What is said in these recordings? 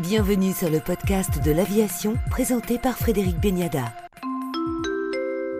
Bienvenue sur le podcast de l'aviation présenté par Frédéric Beniada.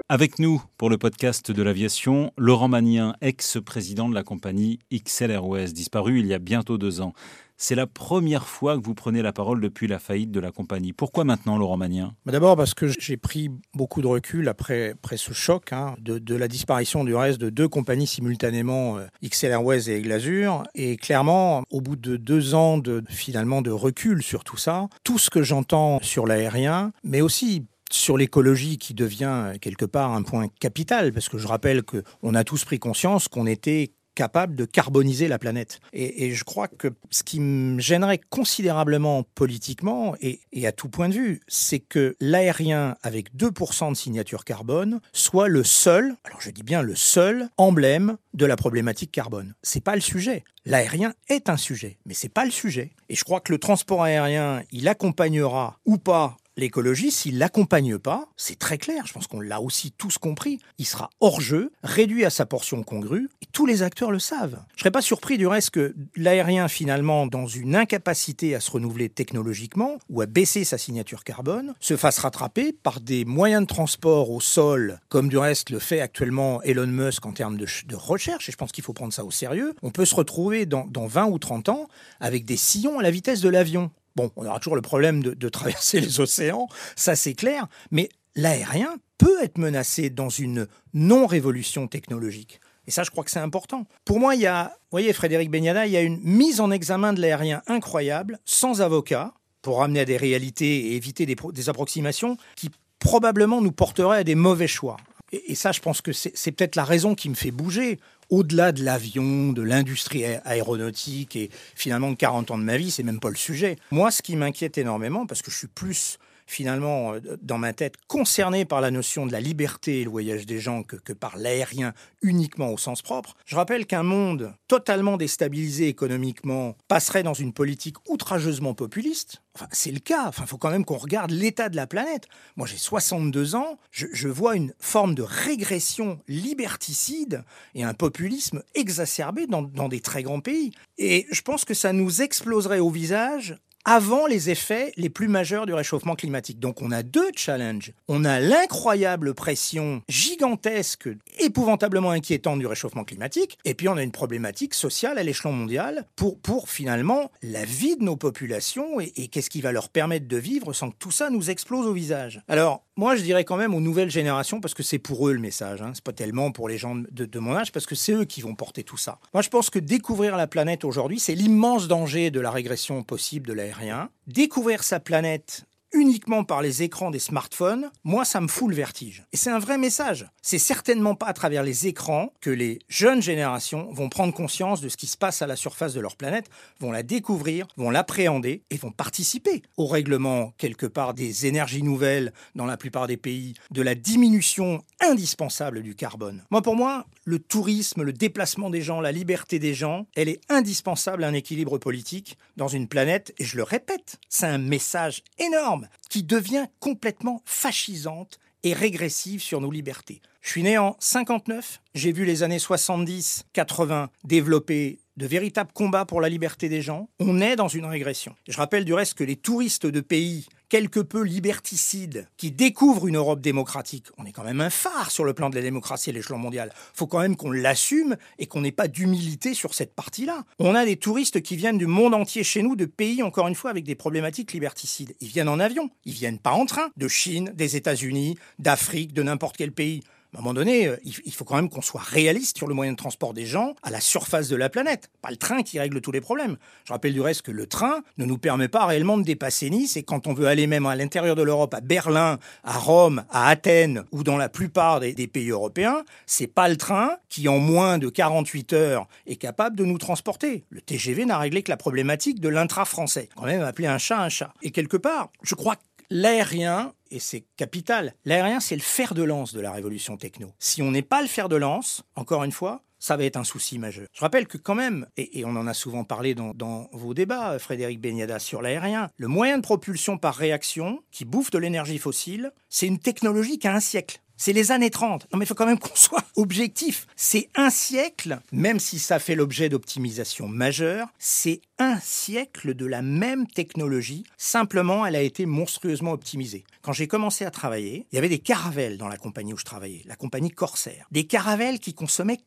Avec nous pour le podcast de l'aviation, Laurent Magnien, ex-président de la compagnie XL Airways, disparu il y a bientôt deux ans. C'est la première fois que vous prenez la parole depuis la faillite de la compagnie. Pourquoi maintenant, Laurent Magnien D'abord parce que j'ai pris beaucoup de recul après, après ce choc hein, de, la disparition du reste de deux compagnies simultanément, euh, XL Airways et Glazur. Et clairement, au bout de deux ans de finalement de recul sur tout ça, tout ce que j'entends sur l'aérien, mais aussi sur l'écologie qui devient quelque part un point capital, parce que je rappelle qu'on a tous pris conscience qu'on était capable de carboniser la planète. Et, je crois que ce qui me gênerait considérablement politiquement et, et à tout point de vue, c'est que l'aérien avec 2% de signature carbone soit le seul, alors je dis bien le seul emblème de la problématique carbone. C'est pas le sujet. L'aérien est un sujet, mais c'est pas le sujet. Et je crois que le transport aérien, il accompagnera ou pas L'écologie, s'il l'accompagne pas, c'est très clair, je pense qu'on l'a aussi tous compris, il sera hors jeu, réduit à sa portion congrue, et tous les acteurs le savent. Je serais pas surpris du reste que l'aérien, finalement, dans une incapacité à se renouveler technologiquement ou à baisser sa signature carbone, se fasse rattraper par des moyens de transport au sol, comme du reste le fait actuellement Elon Musk en termes de, recherche, et je pense qu'il faut prendre ça au sérieux. On peut se retrouver dans, dans 20 ou 30 ans avec des sillons à la vitesse de l'avion. Bon, on aura toujours le problème de, traverser les océans, ça c'est clair, mais l'aérien peut être menacé dans une non-révolution technologique. Et ça, je crois que c'est important. Pour moi, il y a, vous voyez, Frédéric Beniada, il y a une mise en examen de l'aérien incroyable, sans avocat, pour ramener à des réalités et éviter des, approximations qui probablement nous porteraient à des mauvais choix. Et, ça, je pense que c'est peut-être la raison qui me fait bouger au-delà de l'avion, de l'industrie aéronautique et finalement de 40 ans de ma vie, c'est même pas le sujet. Moi, ce qui m'inquiète énormément, parce que je suis plus finalement, euh, dans ma tête, concerné par la notion de la liberté et le voyage des gens que, que par l'aérien uniquement au sens propre. Je rappelle qu'un monde totalement déstabilisé économiquement passerait dans une politique outrageusement populiste. Enfin, c'est le cas. Enfin, faut quand même qu'on regarde l'état de la planète. Moi, j'ai 62 ans. Je, je, vois une forme de régression liberticide et un populisme exacerbé dans, dans des très grands pays. Et je pense que ça nous exploserait au visage avant les effets les plus majeurs du réchauffement climatique. Donc on a deux challenges. On a l'incroyable pression gigantesque, épouvantablement inquiétante du réchauffement climatique, et puis on a une problématique sociale à l'échelon mondial pour, pour finalement la vie de nos populations et, et qu'est-ce qui va leur permettre de vivre sans que tout ça nous explose au visage. Alors moi je dirais quand même aux nouvelles générations, parce que c'est pour eux le message, hein, c'est pas tellement pour les gens de, de mon âge, parce que c'est eux qui vont porter tout ça. Moi je pense que découvrir la planète aujourd'hui, c'est l'immense danger de la régression possible de l'air rien. Découvrir sa planète uniquement par les écrans des smartphones, moi ça me fout le vertige. Et c'est un vrai message. C'est certainement pas à travers les écrans que les jeunes générations vont prendre conscience de ce qui se passe à la surface de leur planète, vont la découvrir, vont l'appréhender et vont participer au règlement quelque part des énergies nouvelles dans la plupart des pays, de la diminution indispensable du carbone. Moi pour moi, le tourisme, le déplacement des gens, la liberté des gens, elle est indispensable à un équilibre politique dans une planète et je le répète, c'est un message énorme qui devient complètement fascisante et régressive sur nos libertés. Je suis né en 59, j'ai vu les années 70-80 développer de véritables combats pour la liberté des gens. On est dans une régression. Je rappelle du reste que les touristes de pays quelque peu liberticide, qui découvre une Europe démocratique, on est quand même un phare sur le plan de la démocratie à l'échelon mondial. faut quand même qu'on l'assume et qu'on n'ait pas d'humilité sur cette partie-là. On a des touristes qui viennent du monde entier chez nous, de pays, encore une fois, avec des problématiques liberticides. Ils viennent en avion, ils viennent pas en train, de Chine, des États-Unis, d'Afrique, de n'importe quel pays à un moment donné, euh, il faut quand même qu'on soit réaliste sur le moyen de transport des gens à la surface de la planète. Pas le train qui règle tous les problèmes. Je rappelle du reste que le train ne nous permet pas réellement de dépasser Nice et quand on veut aller même à l'intérieur de l'Europe, à Berlin, à Rome, à Athènes ou dans la plupart des, pays européens, c'est pas le train qui en moins de 48 heures est capable de nous transporter. Le TGV n'a réglé que la problématique de l'intra-français. Quand même appeler un chat un chat. Et quelque part, je crois l'aérien, et c'est capital, l'aérien, c'est le fer de lance de la révolution techno. Si on n'est pas le fer de lance, encore une fois, ça va être un souci majeur. Je rappelle que quand même, et, on en a souvent parlé dans, dans vos débats, Frédéric Beniada, sur l'aérien, le moyen de propulsion par réaction qui bouffe de l'énergie fossile, c'est une technologie qui a un siècle. C'est les années 30. Non mais il faut quand même qu'on soit objectif. C'est un siècle, même si ça fait l'objet d'optimisation majeure, c'est un siècle de la même technologie, simplement elle a été monstrueusement optimisée. Quand j'ai commencé à travailler, il y avait des caravelles dans la compagnie où je travaillais, la compagnie Corsair. Des caravelles qui consommaient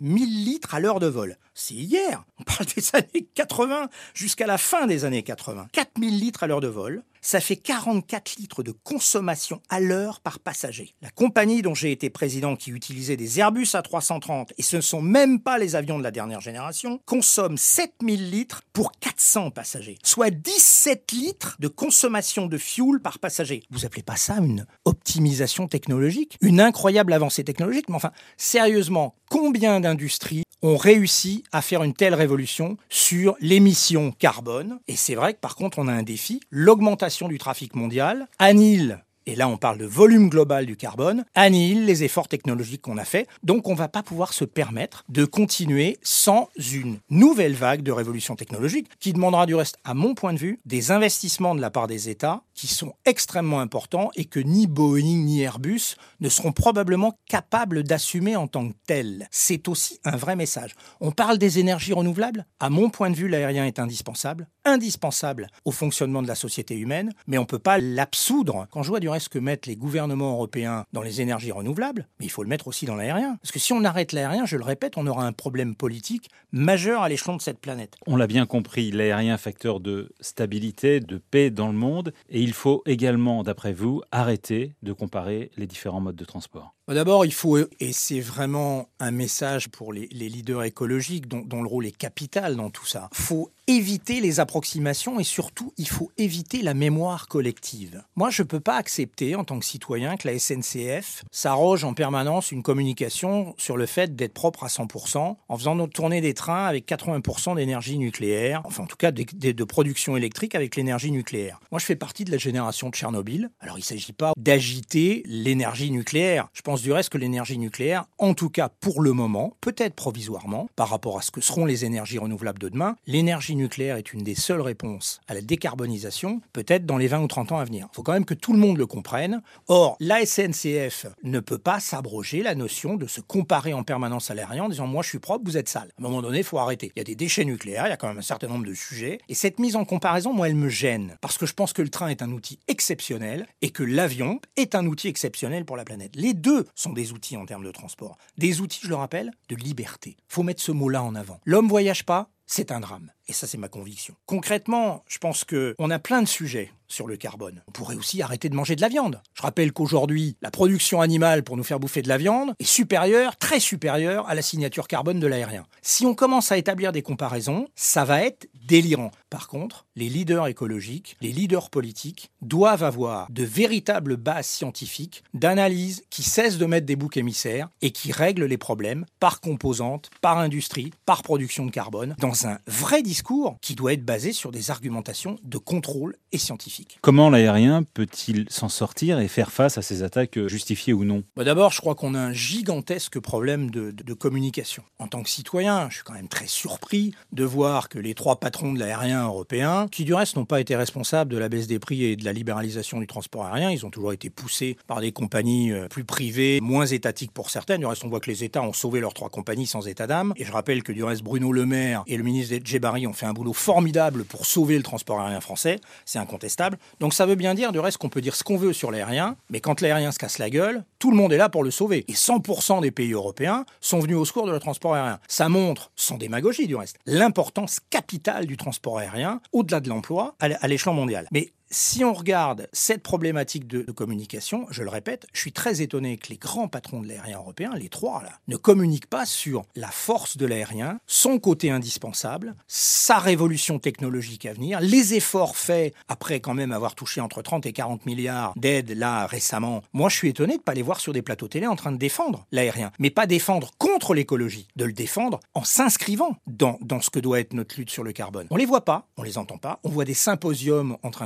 4000 litres à l'heure de vol. C'est hier, on parle des années 80 jusqu'à la fin des années 80. 4000 litres à l'heure de vol, ça fait 44 litres de consommation à l'heure par passager. La compagnie dont j'ai été président, qui utilisait des Airbus A330, et ce ne sont même pas les avions de la dernière génération, consomme 7000 litres pour 400 passagers, soit 17 litres de consommation de fuel par passager. Vous appelez pas ça une optimisation technologique? Une incroyable avancée technologique Mais enfin, sérieusement, combien d'industries ont réussi à faire une telle révolution sur l'émission carbone. Et c'est vrai que par contre, on a un défi, l'augmentation du trafic mondial annihile et là on parle de volume global du carbone, annihile les efforts technologiques qu'on a faits. Donc on ne va pas pouvoir se permettre de continuer sans une nouvelle vague de révolution technologique qui demandera du reste, à mon point de vue, des investissements de la part des États qui sont extrêmement importants et que ni Boeing ni Airbus ne seront probablement capables d'assumer en tant que tels. C'est aussi un vrai message. On parle des énergies renouvelables. À mon point de vue, l'aérien est indispensable, indispensable au fonctionnement de la société humaine, mais on ne peut pas l'absoudre. Quand je vois du ce que mettent les gouvernements européens dans les énergies renouvelables, mais il faut le mettre aussi dans l'aérien. Parce que si on arrête l'aérien, je le répète, on aura un problème politique majeur à l'échelon de cette planète. On l'a bien compris, l'aérien facteur de stabilité, de paix dans le monde, et il faut également, d'après vous, arrêter de comparer les différents modes de transport. D'abord, il faut, et c'est vraiment un message pour les, leaders écologiques dont, le rôle est capital dans tout ça, faut éviter les approximations et surtout, il faut éviter la mémoire collective. Moi, je ne peux pas accepter en tant que citoyen que la SNCF s'arroge en permanence une communication sur le fait d'être propre à 100% en faisant tourner des trains avec 80% d'énergie nucléaire, enfin en tout cas de, de production électrique avec l'énergie nucléaire. Moi, je fais partie de la génération de Tchernobyl. Alors, il ne s'agit pas d'agiter l'énergie nucléaire. Je pense du reste que l'énergie nucléaire, en tout cas pour le moment, peut-être provisoirement, par rapport à ce que seront les énergies renouvelables de demain, l'énergie nucléaire est une des seules réponses à la décarbonisation, peut-être dans les 20 ou 30 ans à venir. Il faut quand même que tout le monde le comprenne. Or, la SNCF ne peut pas s'abroger la notion de se comparer en permanence à l'aérien en disant moi je suis propre, vous êtes sale. À un moment donné, il faut arrêter. Il y a des déchets nucléaires, il y a quand même un certain nombre de sujets. Et cette mise en comparaison, moi, elle me gêne. Parce que je pense que le train est un outil exceptionnel et que l'avion est un outil exceptionnel pour la planète. Les deux sont des outils en termes de transport. Des outils, je le rappelle, de liberté. Faut mettre ce mot-là en avant. L'homme voyage pas, c'est un drame. Et ça, c'est ma conviction. Concrètement, je pense qu'on a plein de sujets sur le carbone. On pourrait aussi arrêter de manger de la viande. Je rappelle qu'aujourd'hui, la production animale pour nous faire bouffer de la viande est supérieure, très supérieure à la signature carbone de l'aérien. Si on commence à établir des comparaisons, ça va être délirant. Par contre, les leaders écologiques, les leaders politiques doivent avoir de véritables bases scientifiques d'analyse qui cessent de mettre des boucs émissaires et qui règlent les problèmes par composante, par industrie, par production de carbone, dans un vrai discours qui doit être basé sur des argumentations de contrôle et scientifique. Comment l'aérien peut-il s'en sortir et faire face à ces attaques justifiées ou non? Bah D'abord, je crois qu'on a un gigantesque problème de, de, communication. En tant que citoyen, je suis quand même très surpris de voir que les trois patrons de l'aérien européen, qui du reste n'ont pas été responsables de la baisse des prix et de la libéralisation du transport aérien, ils ont toujours été poussés par des compagnies euh, plus privées, moins étatiques pour certaines. Du reste, on voit que les États ont sauvé leurs trois compagnies sans état d'âme. Et je rappelle que du reste, Bruno Le Maire et le ministre Djebari ont fait un boulot formidable pour sauver le transport aérien français, c'est incontestable. Donc ça veut bien dire du reste qu'on peut dire ce qu'on veut sur l'aérien, mais quand l'aérien se casse la gueule, tout le monde est là pour le sauver. Et 100% des pays européens sont venus au secours de le transport aérien. Ça montre, sans démagogie du reste, l'importance capitale du transport aérien au-delà de l'emploi à l'échelon mondial. Si on regarde cette problématique de, communication, je le répète, je suis très étonné que les grands patrons de l'aérien européen, les trois là, ne communiquent pas sur la force de l'aérien, son côté indispensable, sa révolution technologique à venir, les efforts faits après quand même avoir touché entre 30 et 40 milliards d'aides là récemment. Moi, je suis étonné de ne pas les voir sur des plateaux télé en train de défendre l'aérien, mais pas défendre contre l'écologie, de le défendre en s'inscrivant dans, dans ce que doit être notre lutte sur le carbone. On les voit pas, on les entend pas, on voit des symposiums entre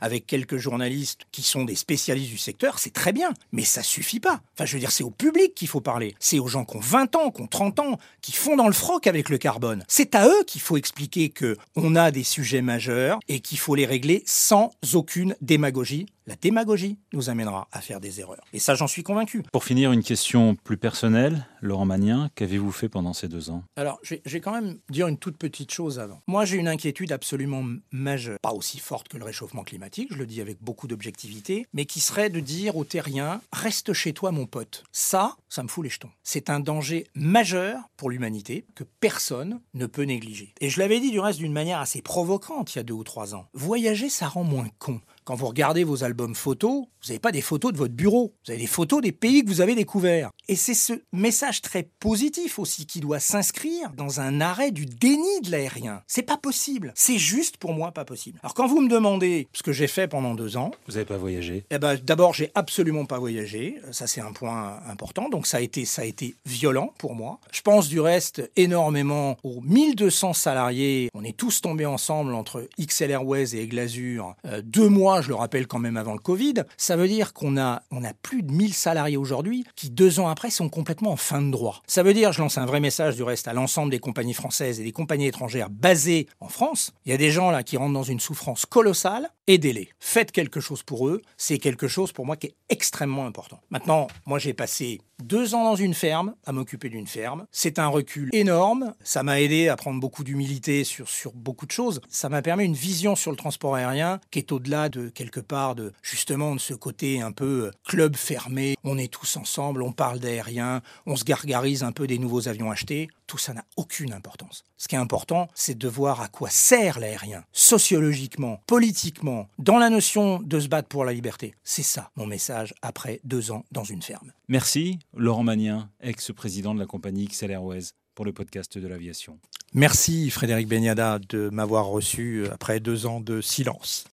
avec quelques journalistes qui sont des spécialistes du secteur, c'est très bien, mais ça suffit pas. Enfin, je veux dire, c'est au public qu'il faut parler. C'est aux gens qui ont 20 ans, qui ont 30 ans, qui font dans le froc avec le carbone. C'est à eux qu'il faut expliquer que on a des sujets majeurs et qu'il faut les régler sans aucune démagogie la démagogie nous amènera à faire des erreurs. Et ça, j'en suis convaincu. Pour finir, une question plus personnelle. Laurent Magnien, qu'avez-vous fait pendant ces deux ans? Alors, je vais quand même dire une toute petite chose avant. Moi, j'ai une inquiétude absolument majeure, pas aussi forte que le réchauffement climatique, je le dis avec beaucoup d'objectivité, mais qui serait de dire aux terriens, reste chez toi mon pote. Ça, ça me fout les jetons. C'est un danger majeur pour l'humanité que personne ne peut négliger. Et je l'avais dit du reste d'une manière assez provocante il y a deux ou trois ans. Voyager, ça rend moins con. Quand vous regardez vos albums photos, vous n'avez pas des photos de votre bureau, vous avez des photos des pays que vous avez découverts. Et c'est ce message très positif aussi qui doit s'inscrire dans un arrêt du déni de l'aérien. C'est pas possible. C'est juste pour moi pas possible. Alors quand vous me demandez ce que j'ai fait pendant deux ans, vous n'avez pas voyagé? Eh ben d'abord j'ai absolument pas voyagé. Ça c'est un point important. Donc ça a été ça a été violent pour moi. Je pense du reste énormément aux 1200 salariés. On est tous tombés ensemble entre XL Airways et Aigle euh, deux mois je le rappelle quand même avant le Covid, ça veut dire qu'on a, on a plus de 1000 salariés aujourd'hui qui, deux ans après, sont complètement en fin de droit. Ça veut dire, je lance un vrai message du reste à l'ensemble des compagnies françaises et des compagnies étrangères basées en France, il y a des gens là qui rentrent dans une souffrance colossale, aidez-les. Faites quelque chose pour eux, c'est quelque chose pour moi qui est extrêmement important. Maintenant, moi j'ai passé deux ans dans une ferme, à m'occuper d'une ferme. C'est un recul énorme, ça m'a aidé à prendre beaucoup d'humilité sur, sur beaucoup de choses. Ça m'a permis une vision sur le transport aérien qui est au-delà de quelque part de justement de ce côté un peu euh, club fermé. On est tous ensemble, on parle d'aérien, on se gargarise un peu des nouveaux avions achetés. Tout ça n'a aucune importance. Ce qui est important, c'est de voir à quoi sert l'aérien, sociologiquement, politiquement, dans la notion de se battre pour la liberté. C'est ça mon message après deux ans dans une ferme. Merci Laurent Magnien, ex-président de la compagnie XL Airways pour le podcast de l'aviation. Merci Frédéric Beniada de m'avoir reçu après deux ans de silence.